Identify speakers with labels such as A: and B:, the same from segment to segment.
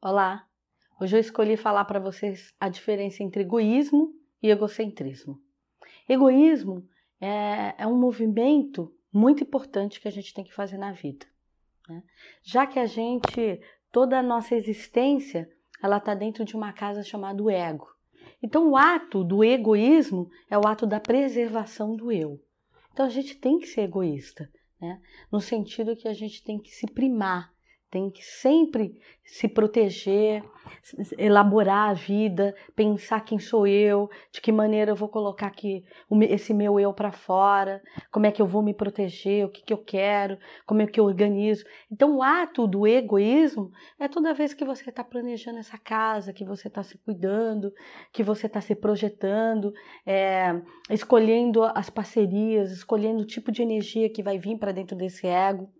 A: Olá! Hoje eu escolhi falar para vocês a diferença entre egoísmo e egocentrismo. Egoísmo é, é, um movimento muito importante que a gente tem que fazer na vida, né? já que a gente, toda a nossa existência, ela está dentro de uma casa chamada ego. Então, o ato do egoísmo é o ato da preservação do eu. Então, a gente tem que ser egoísta, né? no sentido que a gente tem que se primar, tem que sempre se proteger, elaborar a vida, pensar quem sou eu, de que maneira eu vou colocar aqui esse meu eu para fora, como é que eu vou me proteger, o que, que eu quero, como é que eu organizo. Então, o ato do egoísmo é toda vez que você está planejando essa casa, que você está se cuidando, que você está se projetando, é, escolhendo as parcerias, escolhendo o tipo de energia que vai vir para dentro desse ego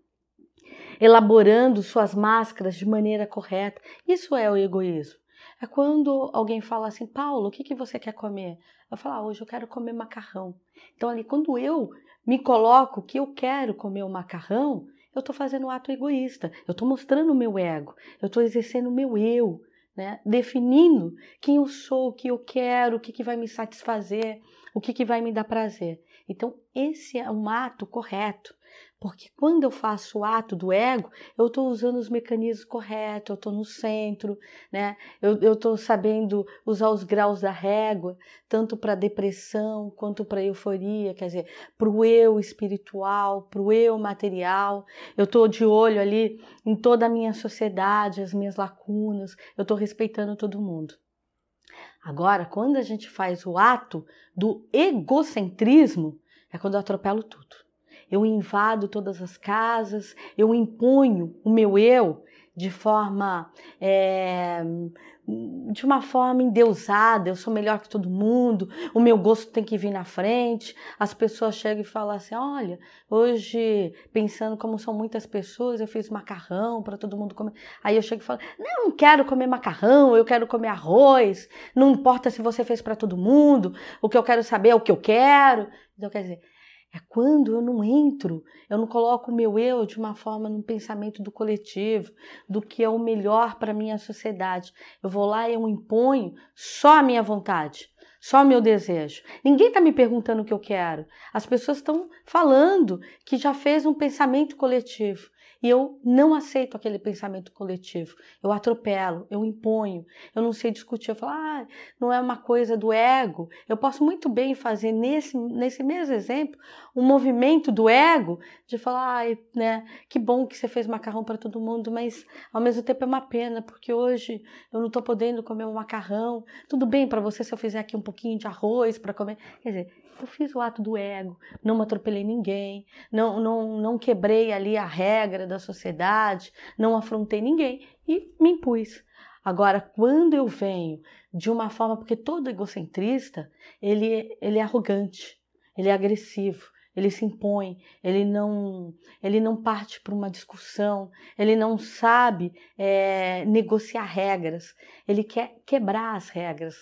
A: elaborando suas máscaras de maneira correta. Isso é o egoísmo. É quando alguém fala assim, Paulo, o que, que você quer comer? Eu falo, ah, hoje eu quero comer macarrão. Então, ali, quando eu me coloco que eu quero comer o macarrão, eu estou fazendo um ato egoísta. Eu estou mostrando o meu ego. Eu estou exercendo o meu eu. Né? definindo quem eu sou, o que eu quero, o que, que vai me satisfazer, o que, que vai me dar prazer. Então, esse é um ato correto. Porque quando eu faço o ato do ego, eu estou usando os mecanismos corretos, eu estou no centro, né? Eu estou sabendo usar os graus da régua, tanto para depressão quanto para euforia, quer dizer, para o eu espiritual, para o eu material. Eu estou de olho ali em toda a minha sociedade, as minhas lacunas, eu estou respeitando todo mundo. Agora, quando a gente faz o ato do egocentrismo, é quando eu atropelo tudo eu invado todas as casas, eu imponho o meu eu de forma é, de uma forma endeusada, eu sou melhor que todo mundo, o meu gosto tem que vir na frente. As pessoas chegam e falam assim: olha, hoje, pensando como são muitas pessoas, eu fiz macarrão para todo mundo comer. Aí eu chego e falo: não, não quero comer macarrão, eu quero comer arroz, não importa se você fez para todo mundo, o que eu quero saber é o que eu quero. Então, quer dizer, é quando eu não entro, eu não coloco o meu eu de uma forma num pensamento do coletivo, do que é o melhor para a minha sociedade. Eu vou lá e eu imponho só a minha vontade, só meu desejo. Ninguém está me perguntando o que eu quero. As pessoas estão falando que já fez um pensamento coletivo. E eu não aceito aquele pensamento coletivo. Eu atropelo, eu imponho, eu não sei discutir. Eu falo, ah, não é uma coisa do ego. Eu posso muito bem fazer nesse, nesse mesmo exemplo um movimento do ego de falar, ah, né, que bom que você fez macarrão para todo mundo, mas ao mesmo tempo é uma pena, porque hoje eu não estou podendo comer um macarrão. Tudo bem para você se eu fizer aqui um pouquinho de arroz para comer. Quer dizer, eu fiz o ato do ego, não atropelei ninguém, não, não, não quebrei ali a regra da sociedade, não afrontei ninguém e me impus. Agora, quando eu venho de uma forma, porque todo egocentrista, ele, ele é arrogante, ele é agressivo, ele se impõe, ele não, ele não parte para uma discussão, ele não sabe é, negociar regras, ele quer quebrar as regras.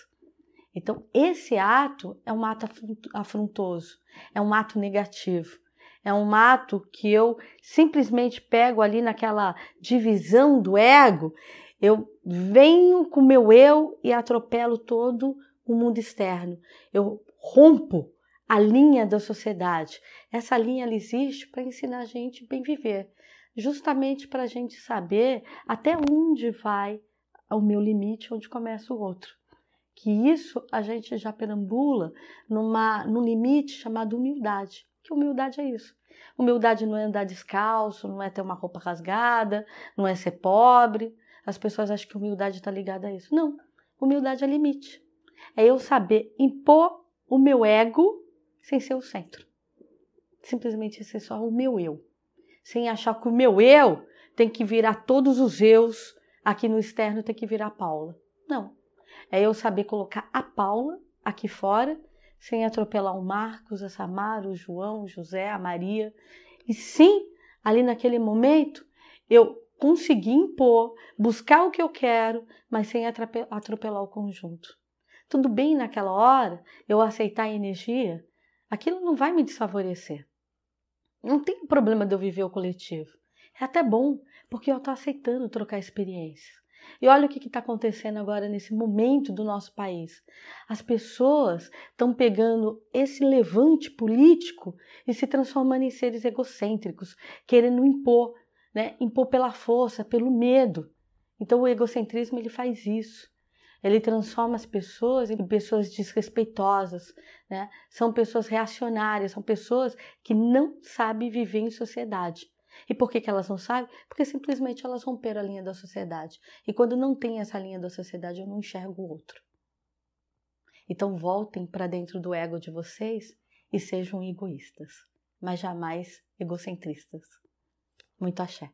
A: Então, esse ato é um ato afrontoso, é um ato negativo, é um ato que eu simplesmente pego ali naquela divisão do ego, eu venho com meu eu e atropelo todo o mundo externo. Eu rompo a linha da sociedade. Essa linha ela existe para ensinar a gente bem viver, justamente para a gente saber até onde vai o meu limite, onde começa o outro que isso a gente já perambula numa, num limite chamado humildade. Que humildade é isso? Humildade não é andar descalço, não é ter uma roupa rasgada, não é ser pobre. As pessoas acham que humildade está ligada a isso. Não. Humildade é limite. É eu saber impor o meu ego sem ser o centro. Simplesmente ser só o meu eu. Sem achar que o meu eu tem que virar todos os eus, aqui no externo tem que virar Paula. Não. É eu saber colocar a Paula aqui fora, sem atropelar o Marcos, a Samara, o João, o José, a Maria. E sim, ali naquele momento, eu conseguir impor, buscar o que eu quero, mas sem atropelar o conjunto. Tudo bem naquela hora eu aceitar a energia, aquilo não vai me desfavorecer. Não tem problema de eu viver o coletivo. É até bom, porque eu estou aceitando trocar experiências. E olha o que está acontecendo agora nesse momento do nosso país. As pessoas estão pegando esse levante político e se transformando em seres egocêntricos, querendo impor, né? impor pela força, pelo medo. Então o egocentrismo ele faz isso. Ele transforma as pessoas em pessoas desrespeitosas, né? São pessoas reacionárias, são pessoas que não sabem viver em sociedade. E por que, que elas não sabem? Porque simplesmente elas romperam a linha da sociedade. E quando não tem essa linha da sociedade, eu não enxergo o outro. Então voltem para dentro do ego de vocês e sejam egoístas, mas jamais egocentristas. Muito axé.